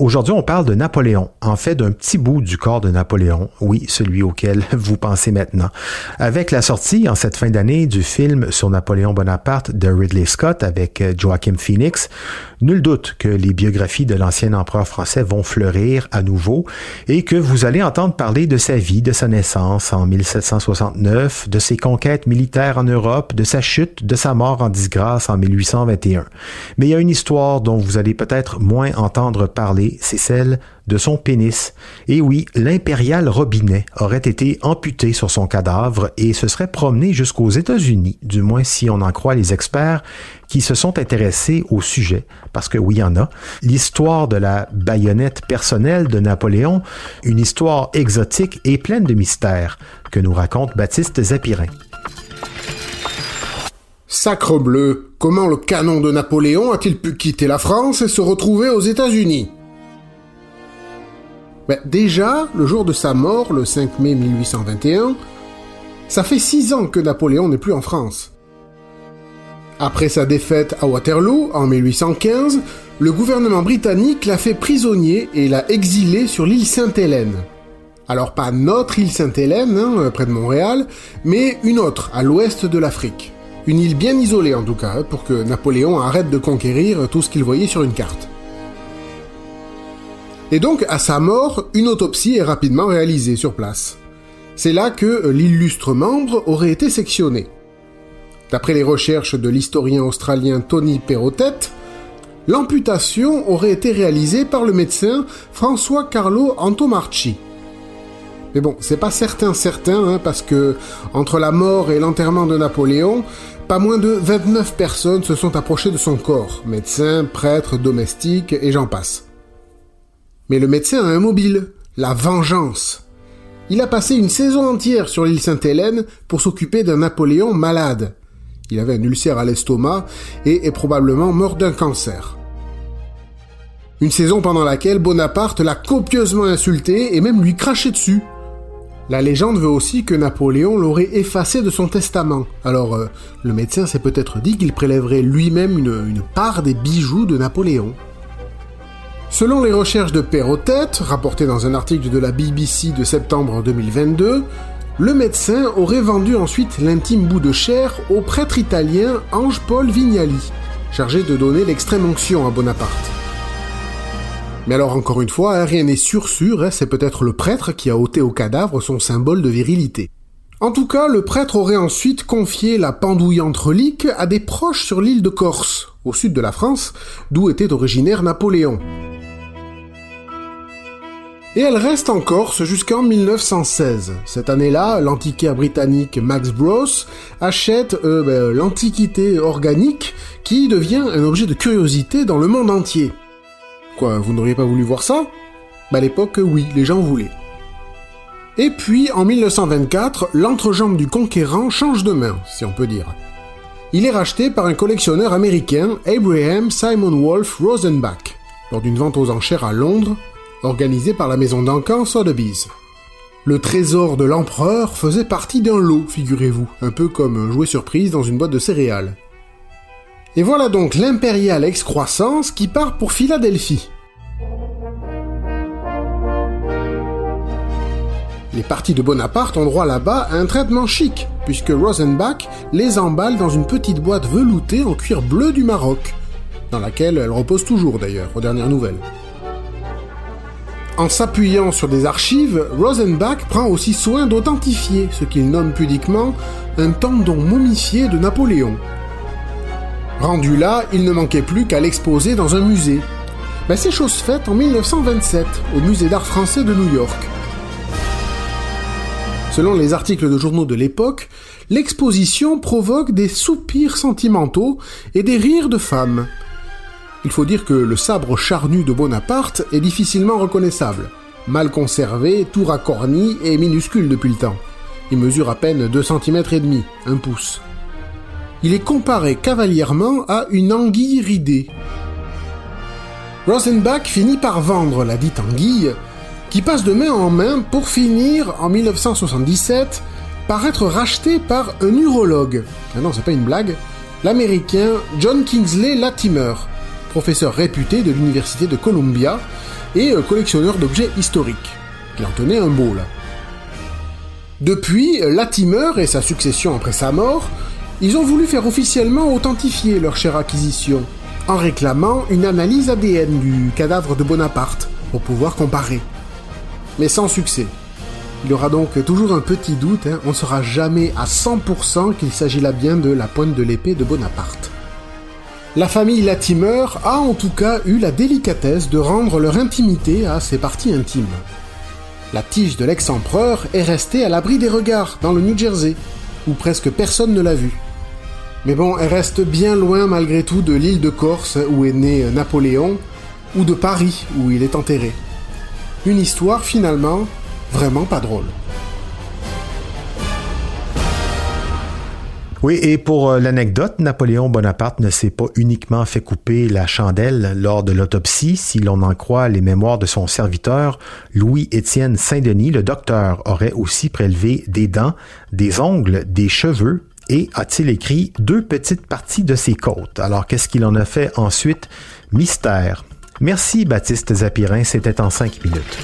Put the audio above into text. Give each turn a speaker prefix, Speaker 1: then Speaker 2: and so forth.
Speaker 1: Aujourd'hui, on parle de Napoléon, en fait d'un petit bout du corps de Napoléon, oui, celui auquel vous pensez maintenant. Avec la sortie en cette fin d'année du film sur Napoléon Bonaparte de Ridley Scott avec euh, Joachim Phoenix, nul doute que les biographies de l'ancien empereur français vont fleurir à nouveau et que vous allez entendre parler de sa vie, de sa naissance en 1769, de ses conquêtes militaires en Europe, de sa chute, de sa mort en disgrâce en 1821. Mais il y a une histoire dont vous allez peut-être moins entendre parler c'est celle de son pénis. Et oui, l'impérial robinet aurait été amputé sur son cadavre et se serait promené jusqu'aux États-Unis, du moins si on en croit les experts qui se sont intéressés au sujet, parce que oui, il y en a. L'histoire de la baïonnette personnelle de Napoléon, une histoire exotique et pleine de mystères que nous raconte Baptiste Zapirin.
Speaker 2: Sacre bleu, comment le canon de Napoléon a-t-il pu quitter la France et se retrouver aux États-Unis? Ben, déjà, le jour de sa mort, le 5 mai 1821, ça fait six ans que Napoléon n'est plus en France. Après sa défaite à Waterloo en 1815, le gouvernement britannique l'a fait prisonnier et l'a exilé sur l'île Sainte-Hélène. Alors pas notre île Sainte-Hélène, hein, près de Montréal, mais une autre, à l'ouest de l'Afrique. Une île bien isolée en tout cas, pour que Napoléon arrête de conquérir tout ce qu'il voyait sur une carte. Et donc, à sa mort, une autopsie est rapidement réalisée sur place. C'est là que l'illustre membre aurait été sectionné. D'après les recherches de l'historien australien Tony Perrotet, l'amputation aurait été réalisée par le médecin François Carlo Antomarchi. Mais bon, c'est pas certain certain, hein, parce que entre la mort et l'enterrement de Napoléon, pas moins de 29 personnes se sont approchées de son corps, médecins, prêtres, domestiques et j'en passe. Mais le médecin a un mobile, la vengeance. Il a passé une saison entière sur l'île Sainte-Hélène pour s'occuper d'un Napoléon malade. Il avait un ulcère à l'estomac et est probablement mort d'un cancer. Une saison pendant laquelle Bonaparte l'a copieusement insulté et même lui craché dessus. La légende veut aussi que Napoléon l'aurait effacé de son testament. Alors, euh, le médecin s'est peut-être dit qu'il prélèverait lui-même une part des bijoux de Napoléon. Selon les recherches de Perrotet, rapportées dans un article de la BBC de septembre 2022, le médecin aurait vendu ensuite l'intime bout de chair au prêtre italien Ange-Paul Vignali, chargé de donner l'extrême onction à Bonaparte. Mais alors encore une fois, hein, rien n'est sûr sûr, hein, c'est peut-être le prêtre qui a ôté au cadavre son symbole de virilité. En tout cas, le prêtre aurait ensuite confié la pendouillante relique à des proches sur l'île de Corse, au sud de la France, d'où était originaire Napoléon. Et elle reste en Corse jusqu'en 1916. Cette année-là, l'antiquaire britannique Max Bros achète euh, ben, l'antiquité organique qui devient un objet de curiosité dans le monde entier. Quoi, vous n'auriez pas voulu voir ça? Bah, À l'époque, oui, les gens voulaient. Et puis, en 1924, l'entrejambe du conquérant change de main, si on peut dire. Il est racheté par un collectionneur américain, Abraham Simon Wolfe Rosenbach, lors d'une vente aux enchères à Londres organisé par la maison d'Ancan Sotheby's. Le trésor de l'empereur faisait partie d'un lot, figurez-vous, un peu comme un jouet surprise dans une boîte de céréales. Et voilà donc l'impériale excroissance qui part pour Philadelphie. Les parties de Bonaparte ont droit là-bas à un traitement chic, puisque Rosenbach les emballe dans une petite boîte veloutée en cuir bleu du Maroc, dans laquelle elle repose toujours d'ailleurs, aux dernières nouvelles. En s'appuyant sur des archives, Rosenbach prend aussi soin d'authentifier ce qu'il nomme pudiquement un tendon momifié de Napoléon. Rendu là, il ne manquait plus qu'à l'exposer dans un musée. Ben, c'est chose faite en 1927 au musée d'art français de New York. Selon les articles de journaux de l'époque, l'exposition provoque des soupirs sentimentaux et des rires de femmes. Il faut dire que le sabre charnu de Bonaparte est difficilement reconnaissable. Mal conservé, tout racorni et minuscule depuis le temps. Il mesure à peine 2 cm et demi, un pouce. Il est comparé cavalièrement à une anguille ridée. Rosenbach finit par vendre la dite anguille qui passe de main en main pour finir en 1977 par être racheté par un urologue. Ah non, c'est pas une blague. L'américain John Kingsley Latimer, professeur réputé de l'université de Columbia et euh, collectionneur d'objets historiques. Il en tenait un beau là. Depuis, Latimer et sa succession après sa mort, ils ont voulu faire officiellement authentifier leur chère acquisition, en réclamant une analyse ADN du cadavre de Bonaparte pour pouvoir comparer. Mais sans succès. Il y aura donc toujours un petit doute, hein. on ne saura jamais à 100% qu'il s'agit là bien de la pointe de l'épée de Bonaparte. La famille Latimer a en tout cas eu la délicatesse de rendre leur intimité à ses parties intimes. La tige de l'ex-empereur est restée à l'abri des regards dans le New Jersey, où presque personne ne l'a vue. Mais bon, elle reste bien loin malgré tout de l'île de Corse où est né Napoléon, ou de Paris où il est enterré. Une histoire finalement vraiment pas drôle.
Speaker 1: Oui, et pour euh, l'anecdote, Napoléon Bonaparte ne s'est pas uniquement fait couper la chandelle lors de l'autopsie. Si l'on en croit les mémoires de son serviteur, Louis-Étienne Saint-Denis, le docteur, aurait aussi prélevé des dents, des ongles, des cheveux et a-t-il écrit deux petites parties de ses côtes. Alors qu'est-ce qu'il en a fait ensuite? Mystère. Merci Baptiste Zapirin, c'était en cinq minutes.